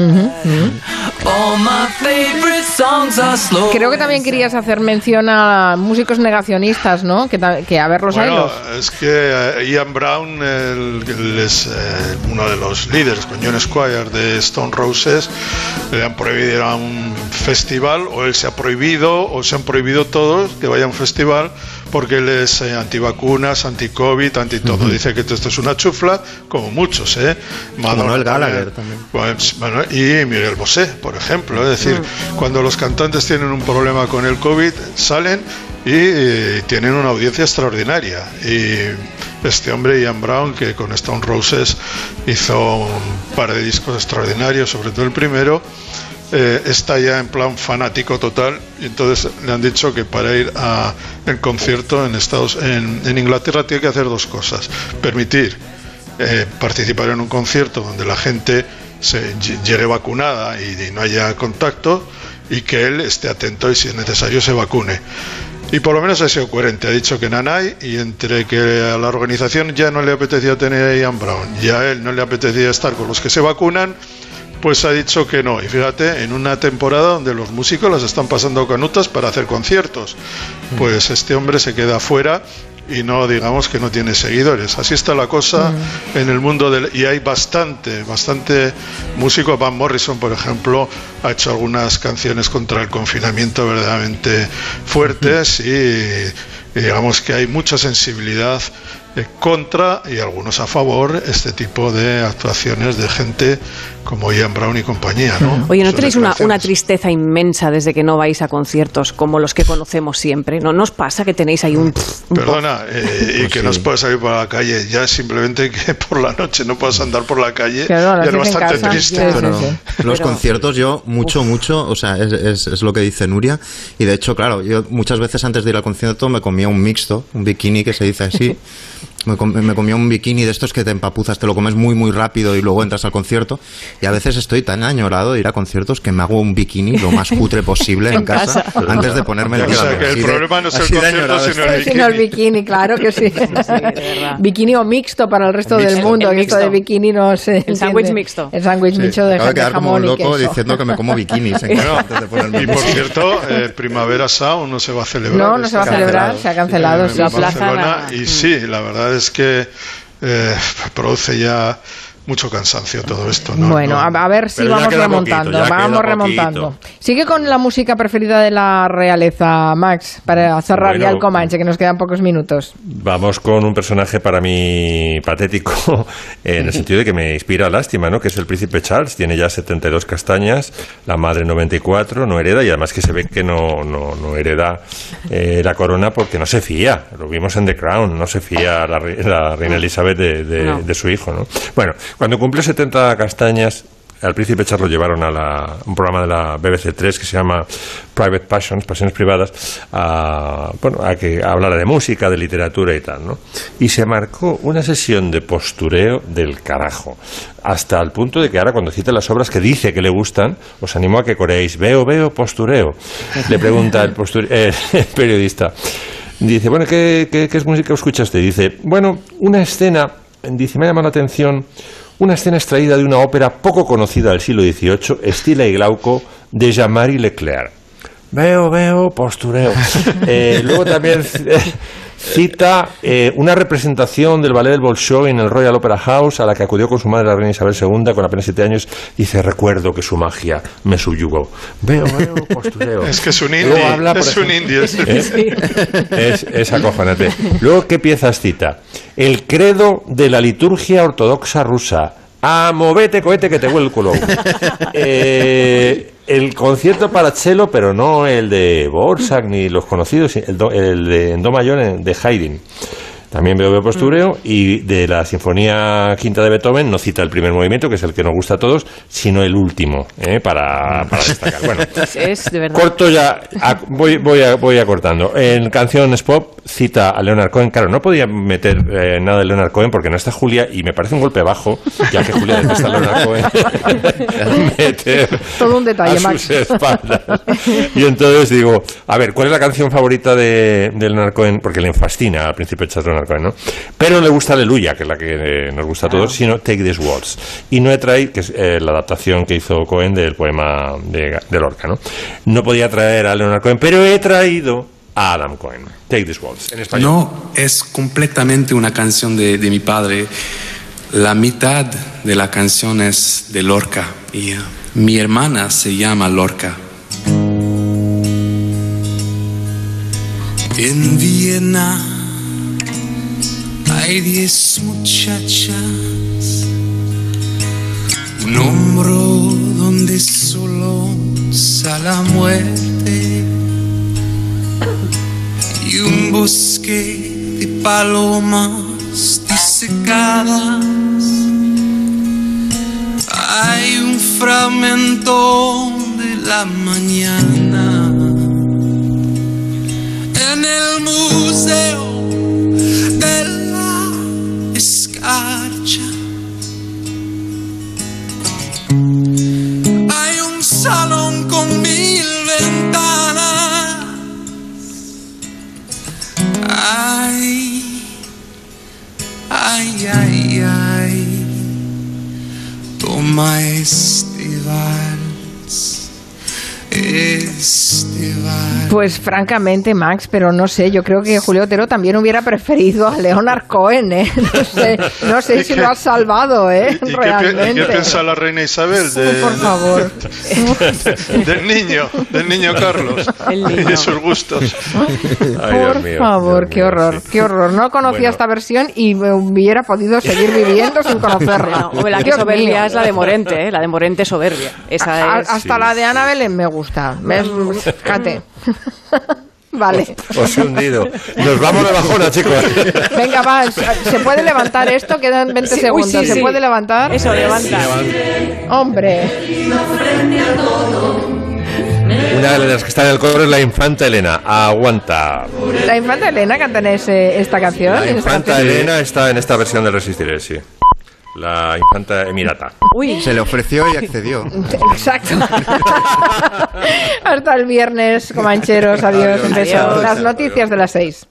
Creo que también querías hacer mención a músicos negacionistas, ¿no? Que, que a ver los Bueno, hilos. es que eh, Ian Brown, el, el es eh, uno de los líderes con John Squire de Stone Roses, le han prohibido ir a un festival, o él se ha prohibido, o se han prohibido todos que vaya a un festival, porque él es eh, antivacunas, anti-COVID, anti-todo. Dice que esto es una chufla, como muchos, ¿eh? Madonna también. Gallagher también. Pues, bueno, y Miguel Bosé, por ejemplo. Es decir, Mm. cuando los cantantes tienen un problema con el COVID, salen y eh, tienen una audiencia extraordinaria. Y este hombre, Ian Brown, que con Stone Roses hizo un par de discos extraordinarios, sobre todo el primero, eh, está ya en plan fanático total. Y entonces le han dicho que para ir a el concierto en Estados en, en Inglaterra tiene que hacer dos cosas. Permitir eh, participar en un concierto donde la gente se llegue vacunada y, no haya contacto y que él esté atento y si es necesario se vacune. Y por lo menos ha sido coherente. Ha dicho que Nanay y entre que a la organización ya no le apetecía tener a Ian Brown y a él no le apetecía estar con los que se vacunan, pues ha dicho que no. Y fíjate, en una temporada donde los músicos las están pasando canutas para hacer conciertos, pues este hombre se queda fuera y no digamos que no tiene seguidores. Así está la cosa en el mundo del y hay bastante, bastante músico. Van Morrison, por ejemplo, ha hecho algunas canciones contra el confinamiento verdaderamente fuertes y digamos que hay mucha sensibilidad eh, contra y algunos a favor este tipo de actuaciones de gente como Ian Brown y compañía. ¿no? Oye, ¿no tenéis una, una, tristeza inmensa desde que no vais a conciertos como los que conocemos siempre? ¿No nos pasa que tenéis ahí un... Perdona, eh, y pues que no puedes salir por la calle, ya simplemente que por la noche no puedas andar por la calle, ya es bastante triste. los conciertos yo mucho, mucho, o sea, es, es, lo que dice Nuria, y de hecho, claro, yo muchas veces antes de ir al concierto me comía un mixto, un bikini que se dice así. Me, comía un bikini de estos que te empapuzas, te lo comes muy, muy rápido y luego entras al concierto. Y a veces estoy tan añorado de ir a conciertos que me hago un bikini lo más cutre posible en, casa, antes de ponerme el O sea, que el problema no es el concierto, sino el bikini. Sino el bikini, claro que sí. bikini o mixto para el resto del mundo. esto de bikini no sé. El sándwich mixto. El sándwich mixto de, Acabo de quedar como jamón un loco y queso. diciendo que me como bikinis en casa antes de ponerme Y por cierto, eh, Primavera Sound no se va a celebrar. No, no se va a celebrar, se ha cancelado. en sí. Barcelona, y sí, la verdad es que eh, produce ya mucho cansancio todo esto. ¿no? Bueno, No- a, a ver si vamos remontando, poquito, vamos remontando. poquito. Sigue con la música preferida de la realeza, Max, para cerrar Bueno. ya el Comanche, que nos quedan pocos minutos. Vamos con un personaje para mí patético, en el sentido de que me inspira lástima, ¿no? Que es el príncipe Charles, tiene ya 72 castañas, la madre 94, no hereda, y además que se ve que no, no, no hereda eh, la corona porque no se fía. Lo vimos en The Crown, no se fía la, re- la reina Elizabeth de, de- No. de su hijo, ¿no? Bueno, cuando cumplió 70 castañas, al príncipe Charles lo llevaron a la- un programa de la BBC 3 que se llama Private Passions, Pasiones Privadas, a, bueno, a que hablara de música, de literatura y tal, ¿no? Y se marcó una sesión de postureo del carajo, hasta el punto de que ahora cuando cita las obras que dice que le gustan, os animo a que coreéis, veo, veo, postureo. Le pregunta el, posture- eh, el periodista. Dice, bueno, ¿qué, qué, qué es música escucha usted? Dice, bueno, una escena, dice, me ha llamado la atención, una escena extraída de una ópera poco conocida del siglo XVIII, Estila y Glauco, de Jean-Marie Leclerc. Veo, veo, postureo. Eh, luego también cita eh, una representación del ballet del Bolshoi en el Royal Opera House a la que acudió con su madre la reina Isabel II con apenas siete años. Dice, recuerdo que su magia me subyugó. Veo, veo, postureo. Es que es un Luego indie, habla, es un ejemplo- este. ¿Eh? Es, es acojonante. Luego, ¿qué piezas cita? El credo de la liturgia ortodoxa rusa. A movete cohete que te vuelco luego. Eh, el concierto para cello, pero no el de Borsak ni los conocidos, el, do- el de en do mayor de Haydn. También veo, veo postureo y de la Sinfonía Quinta de Beethoven no cita el primer movimiento, que es el que nos gusta a todos, sino el último, ¿eh? para, para destacar. Bueno, Es de verdad. Corto ya, a- voy, voy, a, voy acortando. En canciones pop cita a Leonard Cohen. Claro, no podía meter eh, nada de Leonard Cohen porque no está Julia y me parece un golpe bajo, ya que Julia detesta a Leonard Cohen. meter Todo un detalle, a Max. espaldas. Y entonces digo, a ver, ¿cuál es la canción favorita de, de Leonard Cohen? Porque le fascina al príncipe Charles ¿no? Pero no le gusta Aleluya, que es la que eh, nos gusta a todos, sino Take This Waltz. Y no he traído, que es eh, la adaptación que hizo Cohen del poema de, de Lorca, ¿no? No podía traer a Leonard Cohen, pero he traído a Adam Cohen. Take This Waltz, en español. No es completamente una canción de, de mi padre. La mitad de la canción es de Lorca y eh, mi hermana se llama Lorca. En Viena hay diez muchachas, un hombro donde solo la muerte bosque de palomas disecadas. Hay un fragmento de la mañana Pues francamente, Max, pero no sé, yo creo que Julio Otero también hubiera preferido a Leonard Cohen, ¿eh? No sé, no sé si lo has salvado, ¿eh? ¿Y qué, pi- y Realmente. qué piensa la reina Isabel de, Por favor. del niño, del niño Carlos El y niño. de sus gustos? Por favor, qué horror, qué horror. No conocía Bueno. esta versión y me hubiera podido seguir viviendo sin conocerla. La que soberbia mío. es la de Morente, ¿eh? la de Morente soberbia. Esa A- es... hasta la de Ana Belén me gusta. Me, fíjate. Vale. Os he hundido. Nos vamos de bajona, chicos. Venga, va. ¿Se puede levantar esto? Quedan 20 Sí, uy, segundos. sí, ¿Se sí. puede levantar? Eso, levanta. Hombre. Una de las que está en el coro es la infanta Elena. Aguanta. La infanta Elena canta en ese- esta canción. La esta infanta canción. Elena está en esta versión de Resistiré, sí. La infanta Emirata. Se le ofreció y accedió. Exacto. Hasta el viernes, comancheros. Adiós. Un beso. Adiós. Las noticias de las seis.